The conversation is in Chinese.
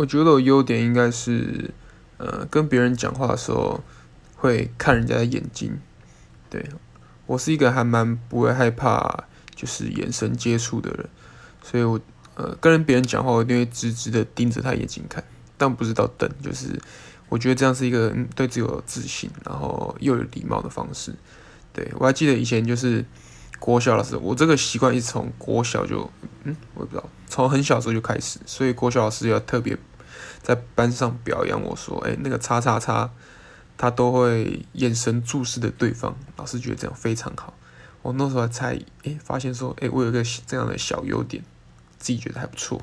我觉得我优点应该是，呃，跟别人讲话的时候会看人家的眼睛。对，我是一个还蛮不会害怕就是眼神接触的人，所以我呃跟别人讲话，我一定会直直的盯着他眼睛看，但不是到瞪，就是我觉得这样是一个对自己有自信，然后又有礼貌的方式。对，我还记得以前就是国小的时候，我这个习惯一从国小就，嗯，我也不知道，从很小时候就开始，所以国小老师要特别在班上表扬我说，哎，那个叉叉叉，他都会眼神注视着对方，老师觉得这样非常好。我那时候才哎发现说，哎，我有一个这样的小优点，自己觉得还不错。